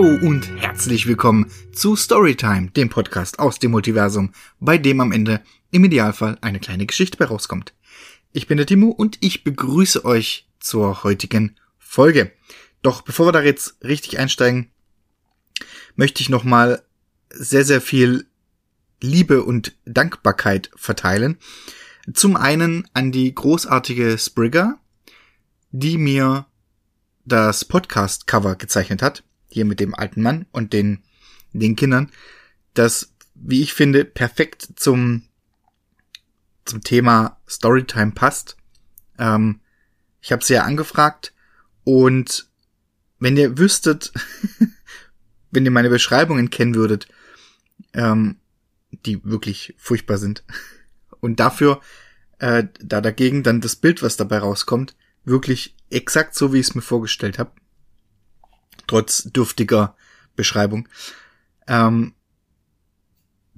Hallo und herzlich willkommen zu Storytime, dem Podcast aus dem Multiversum, bei dem am Ende im Idealfall eine kleine Geschichte bei rauskommt. Ich bin der Timo und ich begrüße euch zur heutigen Folge. Doch bevor wir da jetzt richtig einsteigen, möchte ich nochmal sehr, sehr viel Liebe und Dankbarkeit verteilen. Zum einen an die großartige Sprigger, die mir das Podcast-Cover gezeichnet hat, hier mit dem alten Mann und den, den Kindern, das, wie ich finde, perfekt zum, zum Thema Storytime passt. Ähm, ich habe sie ja angefragt und wenn ihr wüsstet, wenn ihr meine Beschreibungen kennen würdet, ähm, die wirklich furchtbar sind, und dafür äh, da dagegen dann das Bild, was dabei rauskommt, wirklich exakt so, wie ich es mir vorgestellt habe. Trotz dürftiger Beschreibung. Ähm,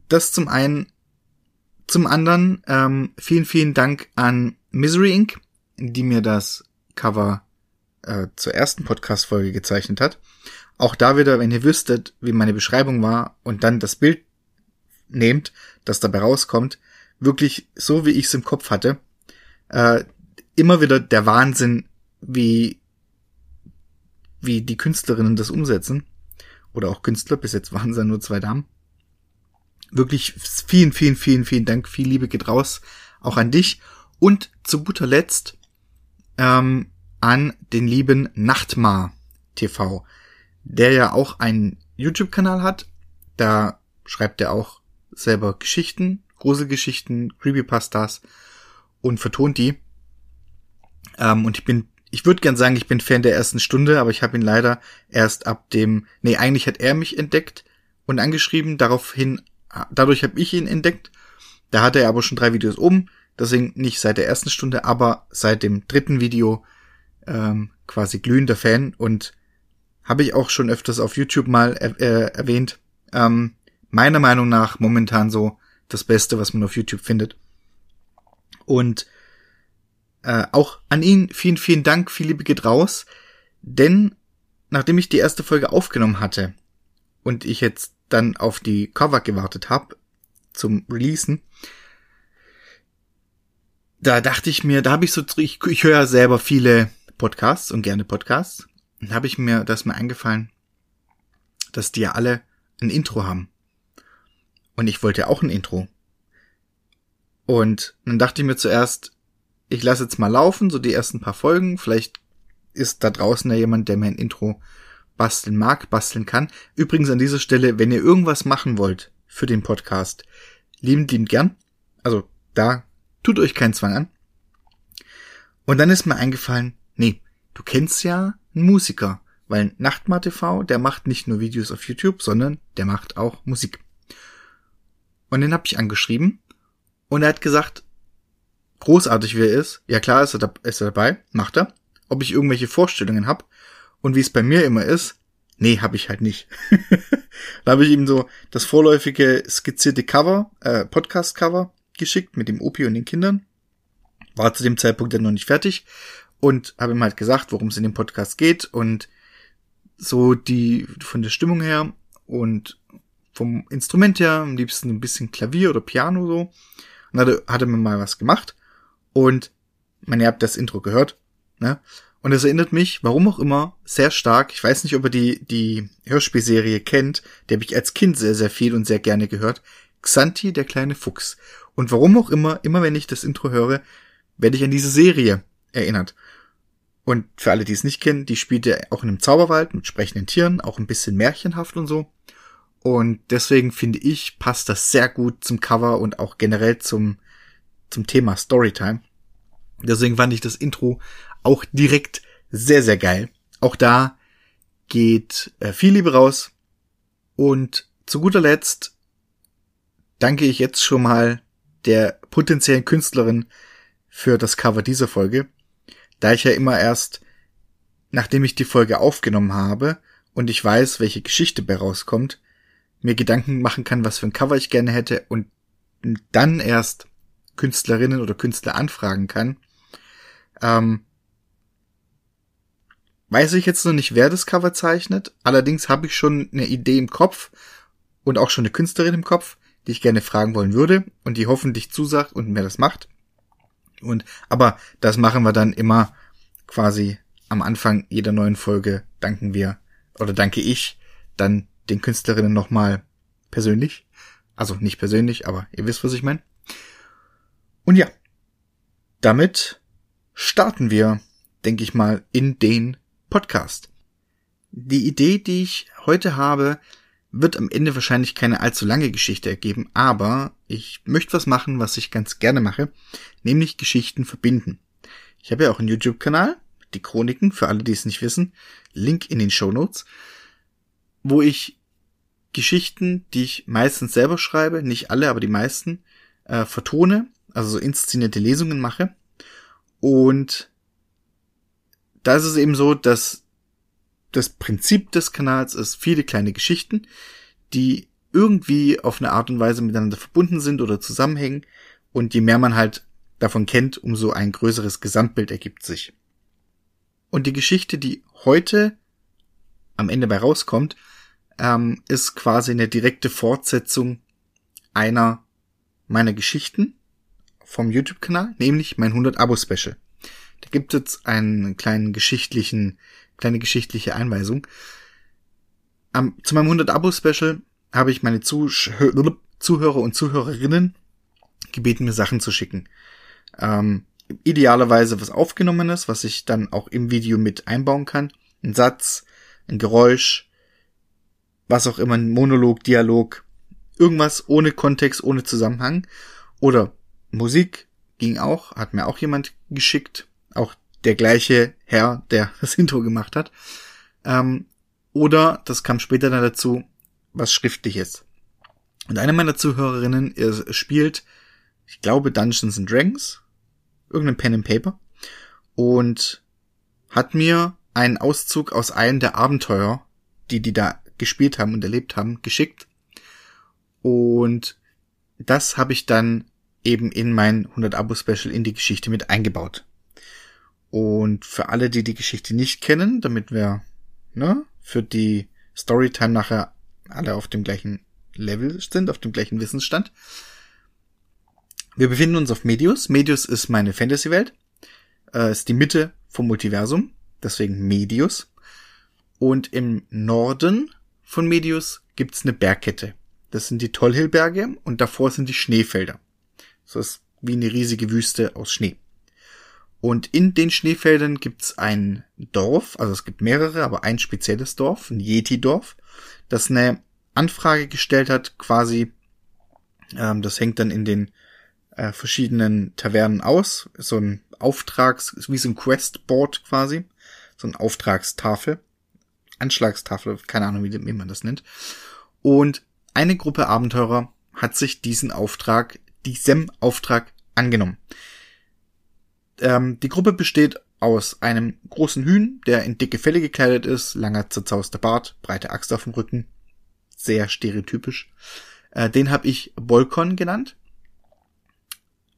das zum einen. Zum anderen ähm, vielen, vielen Dank an Misery Inc., die mir das Cover äh, zur ersten Podcast-Folge gezeichnet hat. Auch da wieder, wenn ihr wüsstet, wie meine Beschreibung war und dann das Bild nehmt, das dabei rauskommt, wirklich so, wie ich es im Kopf hatte, äh, immer wieder der Wahnsinn, wie, wie die Künstlerinnen das umsetzen. Oder auch Künstler, bis jetzt waren es ja nur zwei Damen. Wirklich vielen, vielen, vielen, vielen Dank, viel Liebe geht raus, auch an dich. Und zu guter Letzt ähm, an den lieben Nachtmar TV, der ja auch einen YouTube-Kanal hat. Da schreibt er auch selber Geschichten, Gruselgeschichten, Creepypastas und vertont die. Ähm, und ich bin, ich würde gern sagen, ich bin Fan der ersten Stunde, aber ich habe ihn leider erst ab dem, nee, eigentlich hat er mich entdeckt und angeschrieben, daraufhin, dadurch habe ich ihn entdeckt. Da hatte er aber schon drei Videos oben, deswegen nicht seit der ersten Stunde, aber seit dem dritten Video ähm, quasi glühender Fan und habe ich auch schon öfters auf YouTube mal er äh, erwähnt. Ähm, meiner Meinung nach momentan so das Beste, was man auf YouTube findet. Und äh, auch an ihn vielen, vielen Dank, viel Liebe geht raus, denn nachdem ich die erste Folge aufgenommen hatte und ich jetzt dann auf die Cover gewartet habe zum Releasen, da dachte ich mir, da habe ich so, ich, ich höre ja selber viele Podcasts und gerne Podcasts, und habe ich mir, das mir eingefallen, dass die ja alle ein Intro haben. Und ich wollte auch ein Intro. Und dann dachte ich mir zuerst, ich lasse jetzt mal laufen, so die ersten paar Folgen. Vielleicht ist da draußen ja jemand, der mir ein Intro basteln mag, basteln kann. Übrigens an dieser Stelle, wenn ihr irgendwas machen wollt für den Podcast, liebend, liebend gern. Also da tut euch keinen Zwang an. Und dann ist mir eingefallen, nee, du kennst ja einen Musiker, weil Nachtmar TV, der macht nicht nur Videos auf YouTube, sondern der macht auch Musik. Und den habe ich angeschrieben und er hat gesagt, großartig wie er ist, ja klar ist er, da, ist er dabei, macht er. Ob ich irgendwelche Vorstellungen habe und wie es bei mir immer ist, nee, habe ich halt nicht. da habe ich ihm so das vorläufige skizzierte Cover, äh, Podcast-Cover geschickt mit dem Opi und den Kindern. War zu dem Zeitpunkt dann noch nicht fertig und habe ihm halt gesagt, worum es in dem Podcast geht und so die von der Stimmung her und vom Instrument her, am liebsten ein bisschen Klavier oder Piano so. Und hatte, hatte mir mal was gemacht. Und, man, ihr habt das Intro gehört, ne? Und es erinnert mich, warum auch immer, sehr stark. Ich weiß nicht, ob ihr die, die Hörspielserie kennt. Die habe ich als Kind sehr, sehr viel und sehr gerne gehört. Xanti, der kleine Fuchs. Und warum auch immer, immer wenn ich das Intro höre, werde ich an diese Serie erinnert. Und für alle, die es nicht kennen, die spielt ja auch in einem Zauberwald mit sprechenden Tieren, auch ein bisschen märchenhaft und so. Und deswegen finde ich, passt das sehr gut zum Cover und auch generell zum, zum Thema Storytime. Deswegen fand ich das Intro auch direkt sehr, sehr geil. Auch da geht äh, viel Liebe raus. Und zu guter Letzt danke ich jetzt schon mal der potenziellen Künstlerin für das Cover dieser Folge, da ich ja immer erst, nachdem ich die Folge aufgenommen habe und ich weiß, welche Geschichte bei rauskommt, mir Gedanken machen kann, was für ein Cover ich gerne hätte und dann erst Künstlerinnen oder Künstler anfragen kann, ähm, weiß ich jetzt noch nicht, wer das Cover zeichnet. Allerdings habe ich schon eine Idee im Kopf und auch schon eine Künstlerin im Kopf, die ich gerne fragen wollen würde und die hoffentlich zusagt und mir das macht. Und, aber das machen wir dann immer quasi am Anfang jeder neuen Folge danken wir oder danke ich dann den Künstlerinnen nochmal persönlich. Also nicht persönlich, aber ihr wisst, was ich meine. Und ja, damit starten wir, denke ich mal, in den Podcast. Die Idee, die ich heute habe, wird am Ende wahrscheinlich keine allzu lange Geschichte ergeben, aber ich möchte was machen, was ich ganz gerne mache, nämlich Geschichten verbinden. Ich habe ja auch einen YouTube-Kanal, die Chroniken, für alle, die es nicht wissen, Link in den Show Notes, wo ich Geschichten, die ich meistens selber schreibe, nicht alle, aber die meisten, äh, vertone, also so inszenierte Lesungen mache. Und da ist es eben so, dass das Prinzip des Kanals ist viele kleine Geschichten, die irgendwie auf eine Art und Weise miteinander verbunden sind oder zusammenhängen. Und je mehr man halt davon kennt, umso ein größeres Gesamtbild ergibt sich. Und die Geschichte, die heute am Ende bei rauskommt, ähm, ist quasi eine direkte Fortsetzung einer meiner Geschichten vom YouTube-Kanal, nämlich mein 100 Abo-Special. Da gibt es einen kleinen geschichtlichen, kleine geschichtliche Einweisung. Um, zu meinem 100 Abo-Special habe ich meine Zuhörer und Zuhörerinnen gebeten, mir Sachen zu schicken. Ähm, idealerweise was aufgenommenes, was ich dann auch im Video mit einbauen kann. Ein Satz, ein Geräusch, was auch immer, ein Monolog, Dialog, irgendwas ohne Kontext, ohne Zusammenhang. Oder Musik ging auch, hat mir auch jemand geschickt auch der gleiche Herr, der das Intro gemacht hat. Ähm, oder, das kam später dann dazu, was schriftliches. Und eine meiner Zuhörerinnen ihr spielt, ich glaube, Dungeons and Dragons, irgendein Pen and Paper, und hat mir einen Auszug aus einem der Abenteuer, die die da gespielt haben und erlebt haben, geschickt. Und das habe ich dann eben in mein 100 Abo Special in die Geschichte mit eingebaut. Und für alle, die die Geschichte nicht kennen, damit wir ne, für die Storytime nachher alle auf dem gleichen Level sind, auf dem gleichen Wissensstand. Wir befinden uns auf Medius. Medius ist meine Fantasy-Welt. Äh, ist die Mitte vom Multiversum. Deswegen Medius. Und im Norden von Medius gibt's eine Bergkette. Das sind die Tollhillberge und davor sind die Schneefelder. So ist wie eine riesige Wüste aus Schnee. Und in den Schneefeldern gibt's ein Dorf, also es gibt mehrere, aber ein spezielles Dorf, ein Yeti-Dorf, das eine Anfrage gestellt hat, quasi, ähm, das hängt dann in den äh, verschiedenen Tavernen aus, so ein Auftrags, wie so ein Questboard quasi, so ein Auftragstafel, Anschlagstafel, keine Ahnung, wie, wie man das nennt. Und eine Gruppe Abenteurer hat sich diesen Auftrag, diesem Auftrag angenommen. Ähm, die Gruppe besteht aus einem großen Hühn, der in dicke Felle gekleidet ist, langer zerzauster Bart, breite Axt auf dem Rücken. Sehr stereotypisch. Äh, den habe ich Bolkon genannt.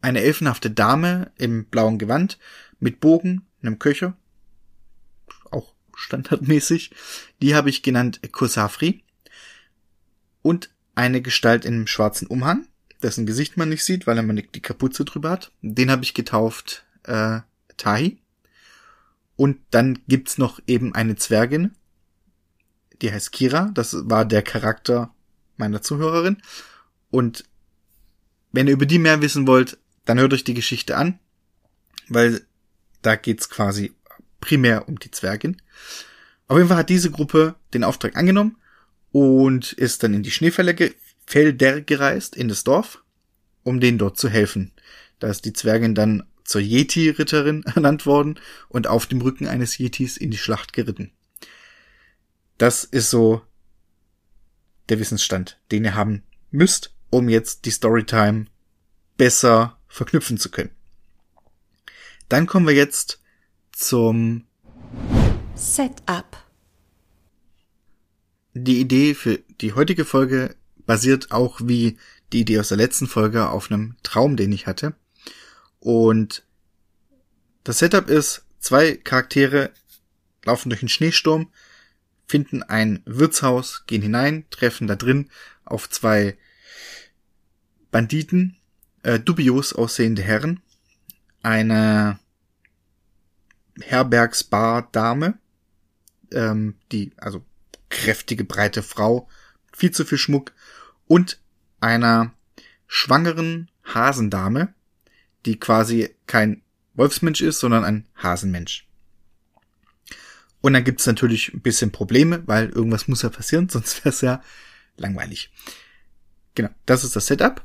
Eine elfenhafte Dame im blauen Gewand mit Bogen, einem Köcher. Auch standardmäßig. Die habe ich genannt Kosafri. Und eine Gestalt in einem schwarzen Umhang, dessen Gesicht man nicht sieht, weil er mal die Kapuze drüber hat. Den habe ich getauft äh, Tahi. Und dann gibt's noch eben eine Zwergin, die heißt Kira. Das war der Charakter meiner Zuhörerin. Und wenn ihr über die mehr wissen wollt, dann hört euch die Geschichte an, weil da geht's quasi primär um die Zwergin. Auf jeden Fall hat diese Gruppe den Auftrag angenommen und ist dann in die Schneefelder gereist, in das Dorf, um denen dort zu helfen. Da ist die Zwergin dann zur Yeti-Ritterin ernannt worden und auf dem Rücken eines Yetis in die Schlacht geritten. Das ist so der Wissensstand, den ihr haben müsst, um jetzt die Storytime besser verknüpfen zu können. Dann kommen wir jetzt zum Setup. Die Idee für die heutige Folge basiert auch wie die Idee aus der letzten Folge auf einem Traum, den ich hatte. Und das Setup ist zwei Charaktere laufen durch einen Schneesturm, finden ein Wirtshaus, gehen hinein, treffen da drin auf zwei Banditen, äh, dubios aussehende Herren, eine Herbergsbar-Dame, ähm, die, also kräftige, breite Frau, viel zu viel Schmuck und einer schwangeren Hasendame, die quasi kein Wolfsmensch ist, sondern ein Hasenmensch. Und dann gibt's natürlich ein bisschen Probleme, weil irgendwas muss ja passieren, sonst wäre es ja langweilig. Genau, das ist das Setup.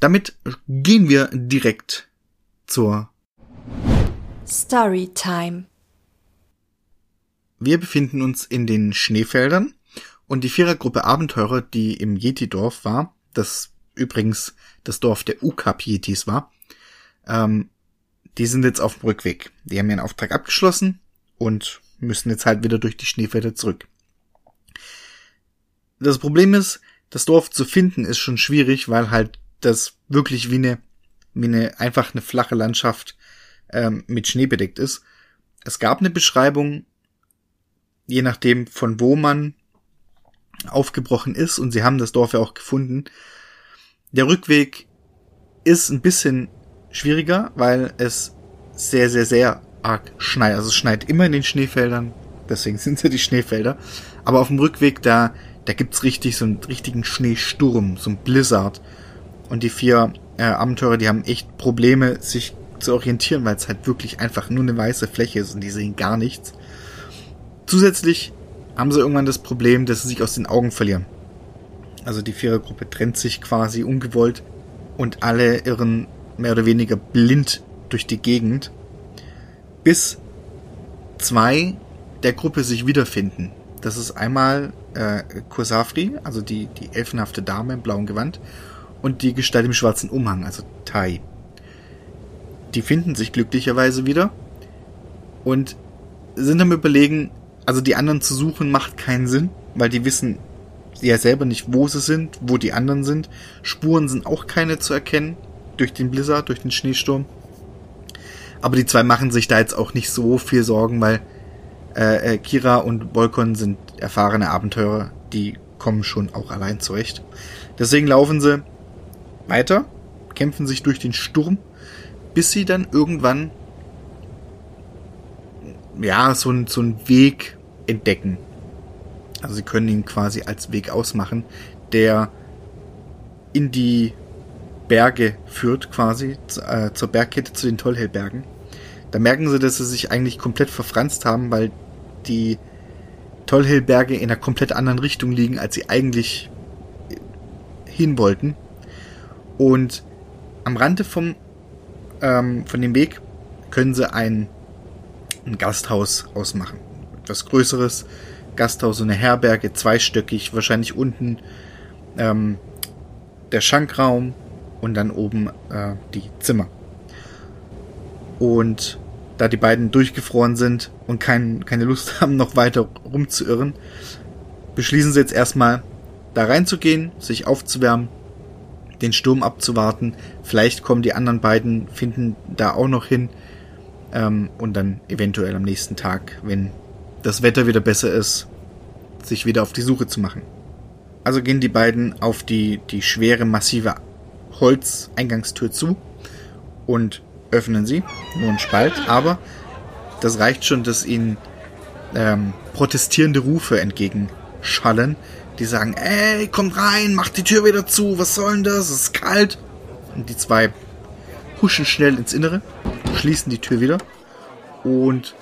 Damit gehen wir direkt zur Storytime. Wir befinden uns in den Schneefeldern und die Vierergruppe Abenteurer, die im Yeti-Dorf war, das übrigens das Dorf der Ukap-Yetis war, ähm, die sind jetzt auf dem Rückweg. Die haben ihren Auftrag abgeschlossen und müssen jetzt halt wieder durch die Schneefelder zurück. Das Problem ist, das Dorf zu finden ist schon schwierig, weil halt das wirklich wie eine, wie eine einfach eine flache Landschaft ähm, mit Schnee bedeckt ist. Es gab eine Beschreibung, je nachdem von wo man aufgebrochen ist und sie haben das Dorf ja auch gefunden. Der Rückweg ist ein bisschen schwieriger, weil es sehr, sehr, sehr arg schneit. Also es schneit immer in den Schneefeldern, deswegen sind es ja die Schneefelder. Aber auf dem Rückweg, da, da gibt's richtig so einen richtigen Schneesturm, so ein Blizzard. Und die vier äh, Abenteurer, die haben echt Probleme, sich zu orientieren, weil es halt wirklich einfach nur eine weiße Fläche ist und die sehen gar nichts. Zusätzlich haben sie irgendwann das Problem, dass sie sich aus den Augen verlieren. Also die Vierergruppe trennt sich quasi ungewollt und alle irren mehr oder weniger blind durch die Gegend, bis zwei der Gruppe sich wiederfinden. Das ist einmal äh, Kosafri, also die, die elfenhafte Dame im blauen Gewand, und die Gestalt im schwarzen Umhang, also Tai. Die finden sich glücklicherweise wieder und sind am überlegen, also die anderen zu suchen macht keinen Sinn, weil die wissen ja selber nicht, wo sie sind, wo die anderen sind. Spuren sind auch keine zu erkennen durch den Blizzard, durch den Schneesturm. Aber die zwei machen sich da jetzt auch nicht so viel Sorgen, weil äh, äh, Kira und Volkon sind erfahrene Abenteurer, die kommen schon auch allein zurecht. Deswegen laufen sie weiter, kämpfen sich durch den Sturm, bis sie dann irgendwann ja so, ein, so einen Weg entdecken. Also sie können ihn quasi als Weg ausmachen, der in die Berge führt, quasi äh, zur Bergkette zu den Tollhellbergen. Da merken sie, dass sie sich eigentlich komplett verfranst haben, weil die Tollhellberge in einer komplett anderen Richtung liegen, als sie eigentlich hin wollten. Und am Rande vom, ähm, von dem Weg können sie ein, ein Gasthaus ausmachen. Etwas größeres Gasthaus, so eine Herberge, zweistöckig, wahrscheinlich unten ähm, der Schankraum und dann oben äh, die Zimmer. Und da die beiden durchgefroren sind und kein, keine Lust haben, noch weiter rumzuirren, beschließen sie jetzt erstmal da reinzugehen, sich aufzuwärmen, den Sturm abzuwarten. Vielleicht kommen die anderen beiden, finden da auch noch hin ähm, und dann eventuell am nächsten Tag, wenn das Wetter wieder besser ist, sich wieder auf die Suche zu machen. Also gehen die beiden auf die, die schwere, massive Holzeingangstür zu und öffnen sie. Nur ein Spalt, aber das reicht schon, dass ihnen ähm, protestierende Rufe entgegenschallen, die sagen, ey, kommt rein, macht die Tür wieder zu, was soll denn das, es ist kalt. Und die zwei huschen schnell ins Innere, schließen die Tür wieder und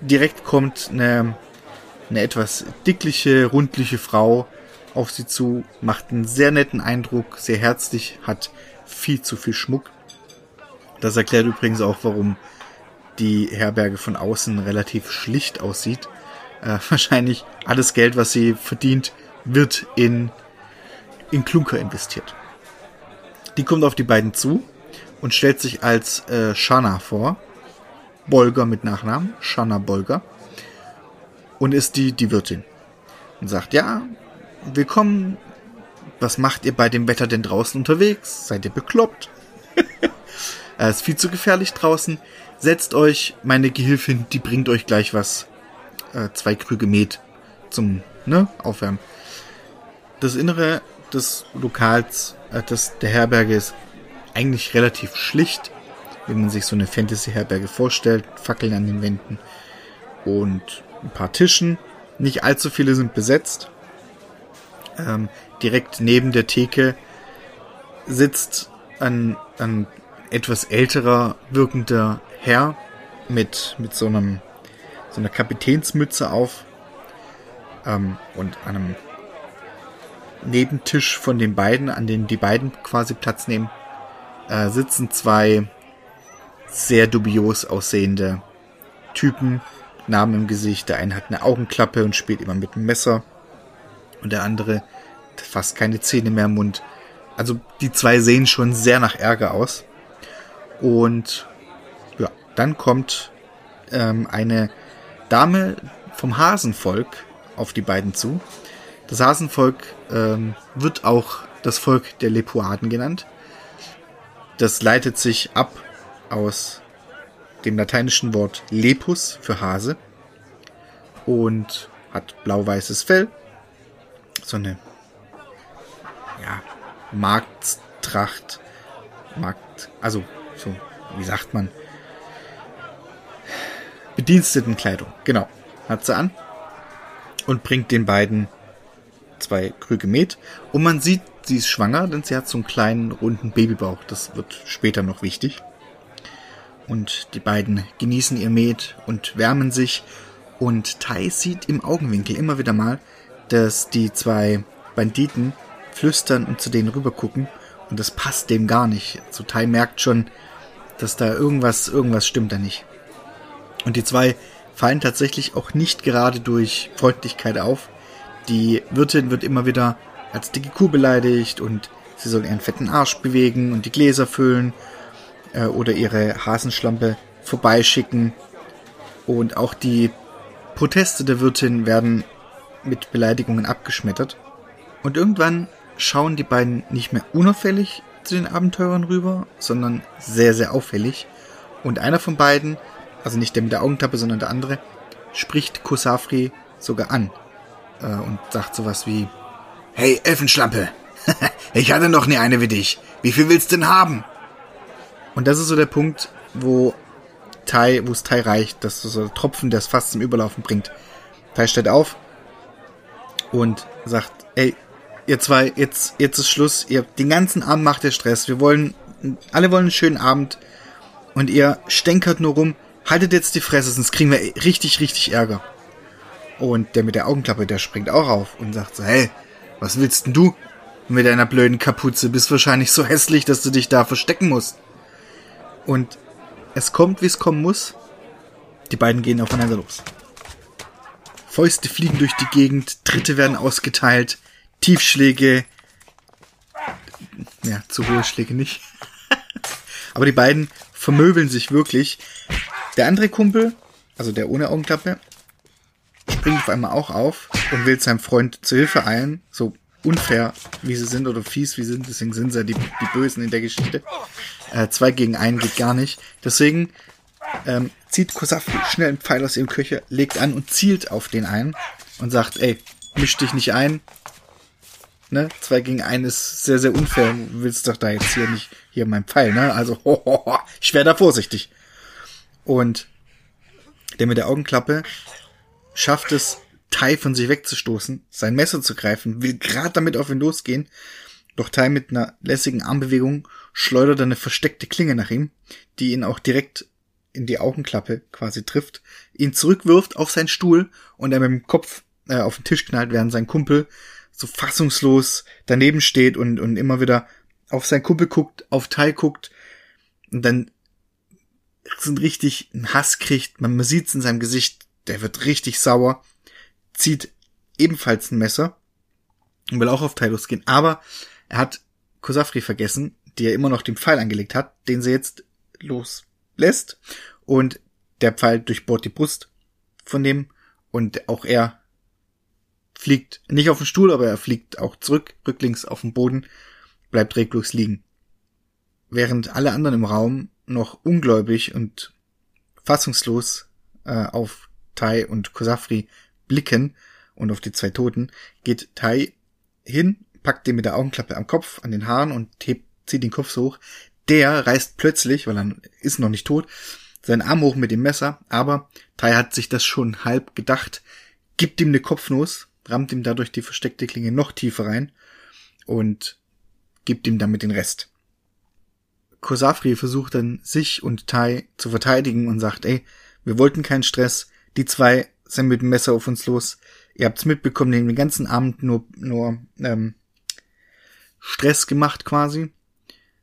direkt kommt eine, eine etwas dickliche, rundliche Frau auf sie zu, macht einen sehr netten Eindruck, sehr herzlich, hat viel zu viel Schmuck. Das erklärt übrigens auch, warum die Herberge von außen relativ schlicht aussieht. Äh, wahrscheinlich alles Geld, was sie verdient, wird in, in Klunker investiert. Die kommt auf die beiden zu und stellt sich als äh, Shana vor. Bolger mit Nachnamen, Shana Bolger. Und ist die, die Wirtin. Und sagt, ja, willkommen. Was macht ihr bei dem Wetter denn draußen unterwegs? Seid ihr bekloppt? es ist viel zu gefährlich draußen. Setzt euch, meine Gehilfin, die bringt euch gleich was äh, zwei Krüge Met zum ne, Aufwärmen. Das Innere des Lokals, äh, des, der Herberge ist eigentlich relativ schlicht, wenn man sich so eine Fantasy-Herberge vorstellt. Fackeln an den Wänden und ein paar Tischen. Nicht allzu viele sind besetzt. Ähm, direkt neben der Theke sitzt ein, ein etwas älterer wirkender Herr mit, mit so einem, so einer Kapitänsmütze auf, ähm, und einem Nebentisch von den beiden, an denen die beiden quasi Platz nehmen, äh, sitzen zwei sehr dubios aussehende Typen, Namen im Gesicht. Der eine hat eine Augenklappe und spielt immer mit einem Messer. Und der andere hat fast keine Zähne mehr im Mund. Also die zwei sehen schon sehr nach Ärger aus. Und ja, dann kommt ähm, eine Dame vom Hasenvolk auf die beiden zu. Das Hasenvolk ähm, wird auch das Volk der Lepuaden genannt. Das leitet sich ab aus dem lateinischen Wort lepus für Hase und hat blau-weißes Fell, so eine ja, Markttracht, Markt, also so, wie sagt man, Bedienstetenkleidung, genau, hat sie an und bringt den beiden zwei Krüge Met. Und man sieht, sie ist schwanger, denn sie hat so einen kleinen runden Babybauch. Das wird später noch wichtig. Und die beiden genießen ihr Met und wärmen sich. Und Tai sieht im Augenwinkel immer wieder mal, dass die zwei Banditen flüstern und zu denen rübergucken. Und das passt dem gar nicht. So also Tai merkt schon, dass da irgendwas, irgendwas stimmt da nicht. Und die zwei fallen tatsächlich auch nicht gerade durch Freundlichkeit auf. Die Wirtin wird immer wieder als dicke Kuh beleidigt und sie soll ihren fetten Arsch bewegen und die Gläser füllen äh, oder ihre Hasenschlampe vorbeischicken. Und auch die Proteste der Wirtin werden mit Beleidigungen abgeschmettert. Und irgendwann schauen die beiden nicht mehr unauffällig zu den Abenteurern rüber, sondern sehr, sehr auffällig. Und einer von beiden also nicht der mit der Augentappe, sondern der andere, spricht Kusafri sogar an äh, und sagt sowas wie, Hey, Elfenschlampe, ich hatte noch nie eine wie dich. Wie viel willst du denn haben? Und das ist so der Punkt, wo Tai, wo es Tai reicht, dass so ein Tropfen, der es fast zum Überlaufen bringt. Tai steht auf und sagt, ey, ihr zwei, jetzt, jetzt ist Schluss, ihr, den ganzen Abend macht ihr Stress, wir wollen, alle wollen einen schönen Abend und ihr stänkert nur rum, haltet jetzt die Fresse, sonst kriegen wir richtig, richtig Ärger. Und der mit der Augenklappe, der springt auch auf und sagt so, hey, was willst denn du mit deiner blöden Kapuze? Bist wahrscheinlich so hässlich, dass du dich da verstecken musst. Und es kommt, wie es kommen muss. Die beiden gehen aufeinander los. Fäuste fliegen durch die Gegend, Tritte werden ausgeteilt, Tiefschläge, ja, zu hohe Schläge nicht. Aber die beiden vermöbeln sich wirklich. Der andere Kumpel, also der ohne Augenklappe, springt auf einmal auch auf und will seinem Freund zu Hilfe eilen. So unfair, wie sie sind oder fies wie sie sind. Deswegen sind sie die, die Bösen in der Geschichte. Äh, zwei gegen einen geht gar nicht. Deswegen ähm, zieht Kosafi schnell einen Pfeil aus ihrem Köcher, legt an und zielt auf den einen und sagt, ey, misch dich nicht ein. Ne? Zwei gegen einen ist sehr, sehr unfair. Du willst doch da jetzt hier nicht hier mein Pfeil, ne? Also, ho, ho, ho, ich wäre da vorsichtig. Und der mit der Augenklappe schafft es, Tai von sich wegzustoßen, sein Messer zu greifen, will gerade damit auf ihn losgehen, doch Tai mit einer lässigen Armbewegung schleudert eine versteckte Klinge nach ihm, die ihn auch direkt in die Augenklappe quasi trifft, ihn zurückwirft auf seinen Stuhl und er mit dem Kopf äh, auf den Tisch knallt, während sein Kumpel so fassungslos daneben steht und, und immer wieder auf seinen Kumpel guckt, auf Tai guckt und dann sind richtig einen Hass kriegt. Man, man sieht's in seinem Gesicht, der wird richtig sauer, zieht ebenfalls ein Messer und will auch auf Tylus gehen. Aber er hat Kosafri vergessen, die er immer noch den Pfeil angelegt hat, den sie jetzt loslässt. Und der Pfeil durchbohrt die Brust von dem und auch er fliegt nicht auf den Stuhl, aber er fliegt auch zurück, rücklings auf den Boden, bleibt reglos liegen. Während alle anderen im Raum noch ungläubig und fassungslos äh, auf Tai und Kosafri blicken und auf die zwei Toten, geht Tai hin, packt den mit der Augenklappe am Kopf, an den Haaren und hebt, zieht den Kopf so hoch. Der reißt plötzlich, weil er ist noch nicht tot, seinen Arm hoch mit dem Messer, aber Tai hat sich das schon halb gedacht, gibt ihm eine Kopfnuss, rammt ihm dadurch die versteckte Klinge noch tiefer rein und gibt ihm damit den Rest. Kosafri versucht dann, sich und Tai zu verteidigen und sagt, ey, wir wollten keinen Stress, die zwei sind mit dem Messer auf uns los, ihr habt's mitbekommen, den ganzen Abend nur, nur ähm, Stress gemacht quasi.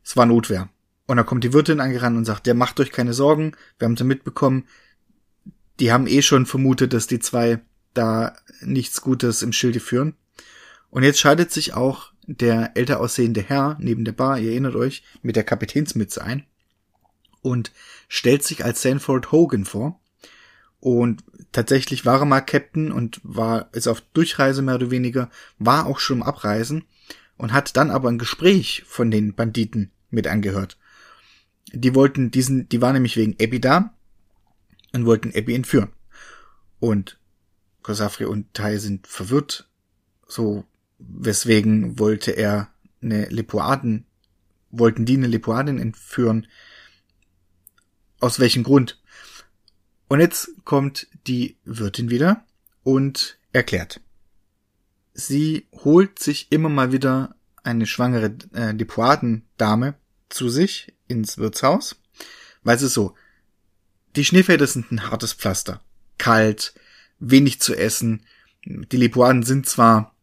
Es war Notwehr. Und dann kommt die Wirtin angerannt und sagt, der macht euch keine Sorgen, wir haben sie mitbekommen, die haben eh schon vermutet, dass die zwei da nichts Gutes im Schilde führen. Und jetzt schaltet sich auch der älter aussehende Herr neben der Bar, ihr erinnert euch, mit der Kapitänsmütze ein und stellt sich als Sanford Hogan vor. Und tatsächlich war er mal Captain und war, ist auf Durchreise mehr oder weniger, war auch schon im Abreisen und hat dann aber ein Gespräch von den Banditen mit angehört. Die wollten diesen, die war nämlich wegen Abby da und wollten Abby entführen. Und Kosafri und Tai sind verwirrt, so weswegen wollte er eine Lepoaden, wollten die eine Lepoadin entführen. Aus welchem Grund? Und jetzt kommt die Wirtin wieder und erklärt. Sie holt sich immer mal wieder eine schwangere äh, Lepoadendame zu sich ins Wirtshaus, weil es ist so, die Schneefelder sind ein hartes Pflaster. Kalt, wenig zu essen. Die Lepoaden sind zwar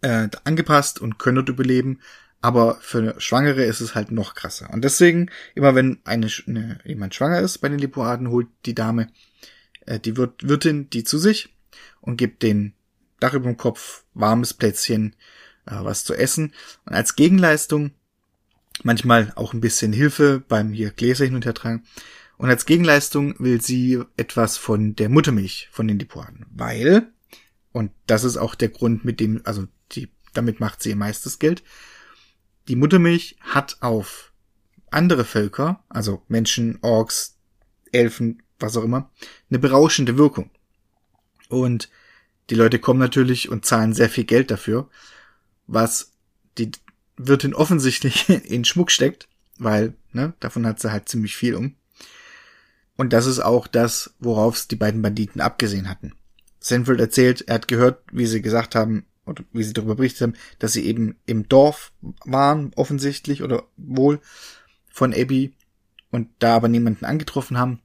äh, angepasst und können dort überleben, aber für Schwangere ist es halt noch krasser. Und deswegen, immer wenn eine, eine jemand schwanger ist bei den Lepoaden, holt die Dame, äh, die Wirt, Wirtin die zu sich und gibt den Dach über dem Kopf, warmes Plätzchen, äh, was zu essen. Und als Gegenleistung manchmal auch ein bisschen Hilfe beim hier Gläser hin und her tragen. Und als Gegenleistung will sie etwas von der Muttermilch von den Lepoaden, weil, und das ist auch der Grund, mit dem, also die, damit macht sie ihr meistes Geld, die Muttermilch hat auf andere Völker, also Menschen, Orks, Elfen, was auch immer, eine berauschende Wirkung. Und die Leute kommen natürlich und zahlen sehr viel Geld dafür, was die Wirtin offensichtlich in Schmuck steckt, weil, ne, davon hat sie halt ziemlich viel um. Und das ist auch das, worauf es die beiden Banditen abgesehen hatten. Sanford erzählt, er hat gehört, wie sie gesagt haben, oder wie sie darüber berichtet haben, dass sie eben im Dorf waren, offensichtlich, oder wohl, von Abby, und da aber niemanden angetroffen haben,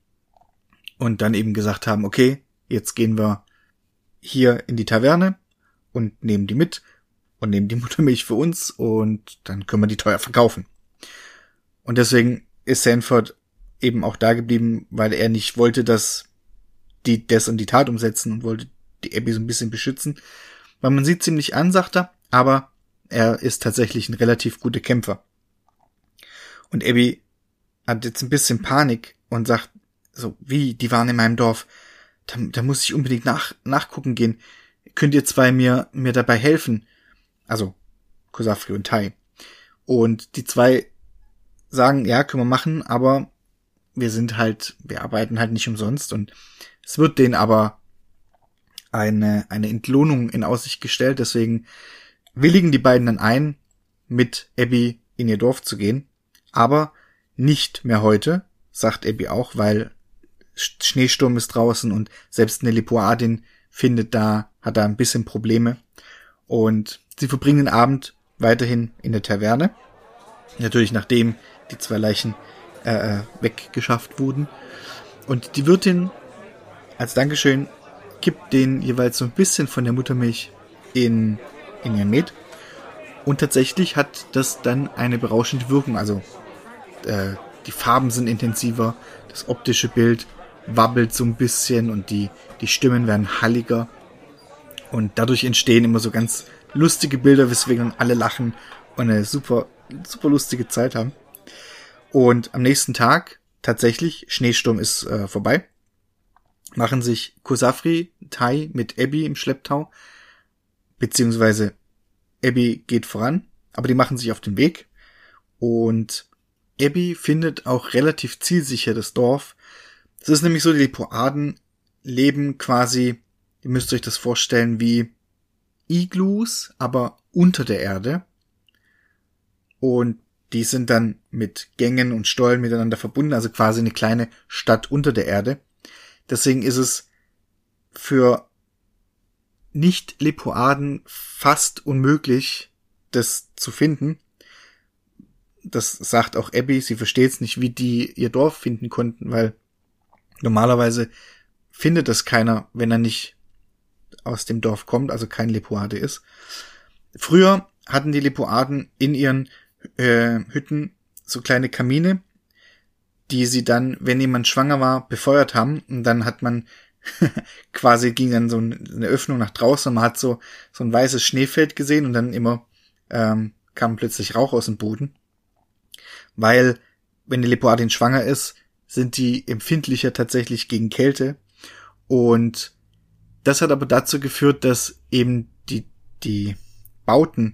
und dann eben gesagt haben, okay, jetzt gehen wir hier in die Taverne und nehmen die mit und nehmen die Muttermilch für uns und dann können wir die teuer verkaufen. Und deswegen ist Sanford eben auch da geblieben, weil er nicht wollte, dass die das und die Tat umsetzen und wollte die Abby so ein bisschen beschützen weil man sieht ziemlich an, sagt er, aber er ist tatsächlich ein relativ guter Kämpfer. Und Abby hat jetzt ein bisschen Panik und sagt, so, wie, die waren in meinem Dorf, da, da muss ich unbedingt nach, nachgucken gehen. Könnt ihr zwei mir, mir dabei helfen? Also, Kosafri und Tai. Und die zwei sagen, ja, können wir machen, aber wir sind halt, wir arbeiten halt nicht umsonst und es wird denen aber eine, eine Entlohnung in Aussicht gestellt. Deswegen willigen die beiden dann ein, mit Abby in ihr Dorf zu gehen. Aber nicht mehr heute, sagt Abby auch, weil Schneesturm ist draußen und selbst eine Lipoadin findet da, hat da ein bisschen Probleme. Und sie verbringen den Abend weiterhin in der Taverne. Natürlich nachdem die zwei Leichen äh, äh weggeschafft wurden. Und die Wirtin als Dankeschön gibt den jeweils so ein bisschen von der Muttermilch in, in ihr Met. Und tatsächlich hat das dann eine berauschende Wirkung. Also äh, die Farben sind intensiver, das optische Bild wabbelt so ein bisschen und die, die Stimmen werden halliger. Und dadurch entstehen immer so ganz lustige Bilder, weswegen alle lachen und eine super, super lustige Zeit haben. Und am nächsten Tag, tatsächlich, Schneesturm ist äh, vorbei machen sich Kusafri, Tai mit Abby im Schlepptau, beziehungsweise Abby geht voran, aber die machen sich auf den Weg und Abby findet auch relativ zielsicher das Dorf. Es ist nämlich so, die Lepoaden leben quasi, ihr müsst euch das vorstellen, wie Iglus, aber unter der Erde. Und die sind dann mit Gängen und Stollen miteinander verbunden, also quasi eine kleine Stadt unter der Erde. Deswegen ist es für Nicht-Lepoaden fast unmöglich, das zu finden. Das sagt auch Abby, sie versteht es nicht, wie die ihr Dorf finden konnten, weil normalerweise findet es keiner, wenn er nicht aus dem Dorf kommt, also kein Lepoade ist. Früher hatten die Lepoaden in ihren äh, Hütten so kleine Kamine, die sie dann, wenn jemand schwanger war, befeuert haben. Und dann hat man quasi ging dann so eine Öffnung nach draußen und man hat so, so ein weißes Schneefeld gesehen und dann immer ähm, kam plötzlich Rauch aus dem Boden. Weil, wenn die Leopardin schwanger ist, sind die empfindlicher tatsächlich gegen Kälte. Und das hat aber dazu geführt, dass eben die, die Bauten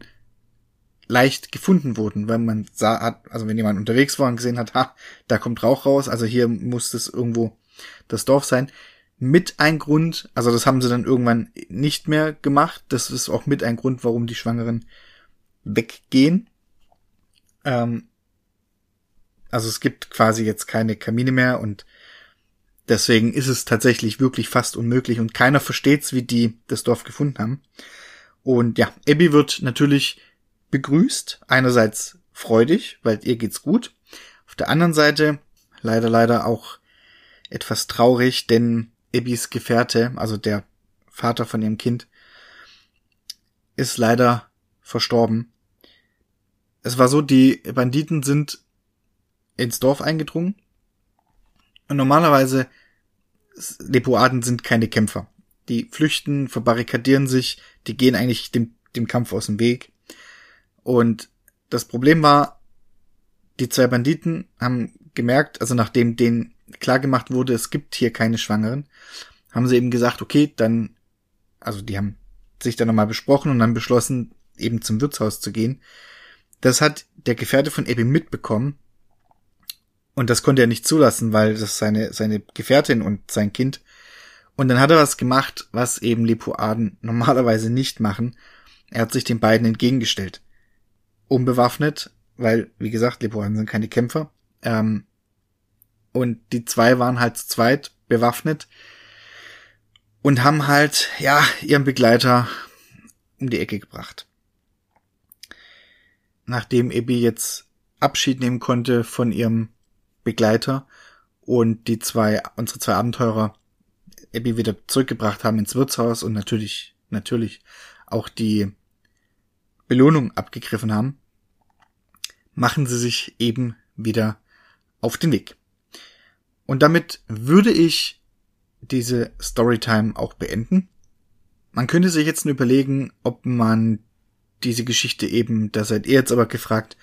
leicht gefunden wurden, weil man sah, hat, also wenn jemand unterwegs war und gesehen hat, ha, da kommt Rauch raus, also hier muss es irgendwo das Dorf sein. Mit ein Grund, also das haben sie dann irgendwann nicht mehr gemacht. Das ist auch mit ein Grund, warum die Schwangeren weggehen. Ähm, also es gibt quasi jetzt keine Kamine mehr und deswegen ist es tatsächlich wirklich fast unmöglich und keiner versteht's, wie die das Dorf gefunden haben. Und ja, Abby wird natürlich begrüßt. Einerseits freudig, weil ihr geht's gut. Auf der anderen Seite leider, leider auch etwas traurig, denn Ebbys Gefährte, also der Vater von ihrem Kind, ist leider verstorben. Es war so, die Banditen sind ins Dorf eingedrungen. Und normalerweise, Lepoaden sind keine Kämpfer. Die flüchten, verbarrikadieren sich, die gehen eigentlich dem, dem Kampf aus dem Weg. Und das Problem war, die zwei Banditen haben gemerkt, also nachdem denen klar gemacht wurde, es gibt hier keine Schwangeren, haben sie eben gesagt, okay, dann, also die haben sich dann nochmal besprochen und dann beschlossen, eben zum Wirtshaus zu gehen. Das hat der Gefährte von Ebi mitbekommen. Und das konnte er nicht zulassen, weil das seine, seine Gefährtin und sein Kind. Und dann hat er was gemacht, was eben Lipoaden normalerweise nicht machen. Er hat sich den beiden entgegengestellt unbewaffnet, weil, wie gesagt, Leporen sind keine Kämpfer. Ähm, und die zwei waren halt zu zweit bewaffnet und haben halt, ja, ihren Begleiter um die Ecke gebracht. Nachdem Ebi jetzt Abschied nehmen konnte von ihrem Begleiter und die zwei, unsere zwei Abenteurer Ebi wieder zurückgebracht haben ins Wirtshaus und natürlich, natürlich auch die Belohnung abgegriffen haben, machen sie sich eben wieder auf den Weg. Und damit würde ich diese Storytime auch beenden. Man könnte sich jetzt nur überlegen, ob man diese Geschichte eben, da seid ihr jetzt aber gefragt,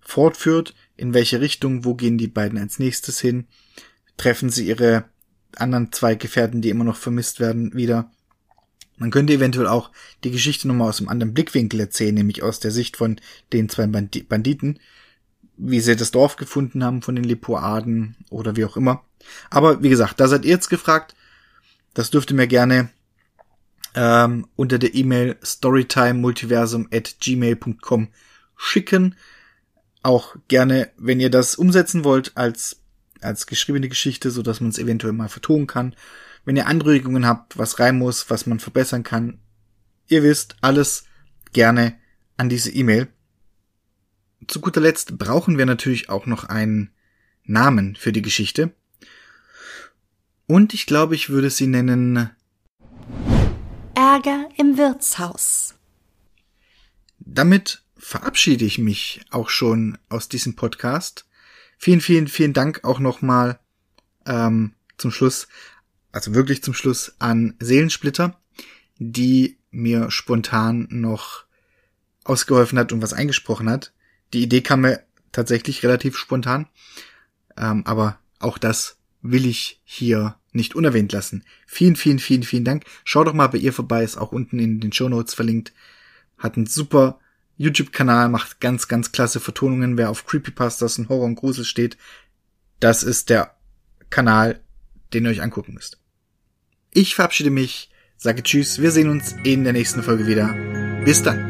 fortführt, in welche Richtung, wo gehen die beiden als nächstes hin, treffen sie ihre anderen zwei Gefährten, die immer noch vermisst werden, wieder. Man könnte eventuell auch die Geschichte nochmal aus einem anderen Blickwinkel erzählen, nämlich aus der Sicht von den zwei Banditen, wie sie das Dorf gefunden haben von den Lipoaden oder wie auch immer. Aber wie gesagt, da seid ihr jetzt gefragt. Das dürft ihr mir gerne ähm, unter der E-Mail storytimemultiversum at gmail.com schicken. Auch gerne, wenn ihr das umsetzen wollt als, als geschriebene Geschichte, so dass man es eventuell mal vertonen kann. Wenn ihr Anregungen habt, was rein muss, was man verbessern kann, ihr wisst, alles gerne an diese E-Mail. Zu guter Letzt brauchen wir natürlich auch noch einen Namen für die Geschichte. Und ich glaube, ich würde sie nennen Ärger im Wirtshaus. Damit verabschiede ich mich auch schon aus diesem Podcast. Vielen, vielen, vielen Dank auch nochmal ähm, zum Schluss also wirklich zum Schluss an Seelensplitter, die mir spontan noch ausgeholfen hat und was eingesprochen hat. Die Idee kam mir tatsächlich relativ spontan, ähm, aber auch das will ich hier nicht unerwähnt lassen. Vielen, vielen, vielen, vielen Dank. Schau doch mal bei ihr vorbei, ist auch unten in den Show Notes verlinkt. Hat einen super YouTube-Kanal, macht ganz, ganz klasse Vertonungen. Wer auf Creepypastas und Horror und Grusel steht, das ist der Kanal, den ihr euch angucken müsst. Ich verabschiede mich, sage Tschüss, wir sehen uns in der nächsten Folge wieder. Bis dann.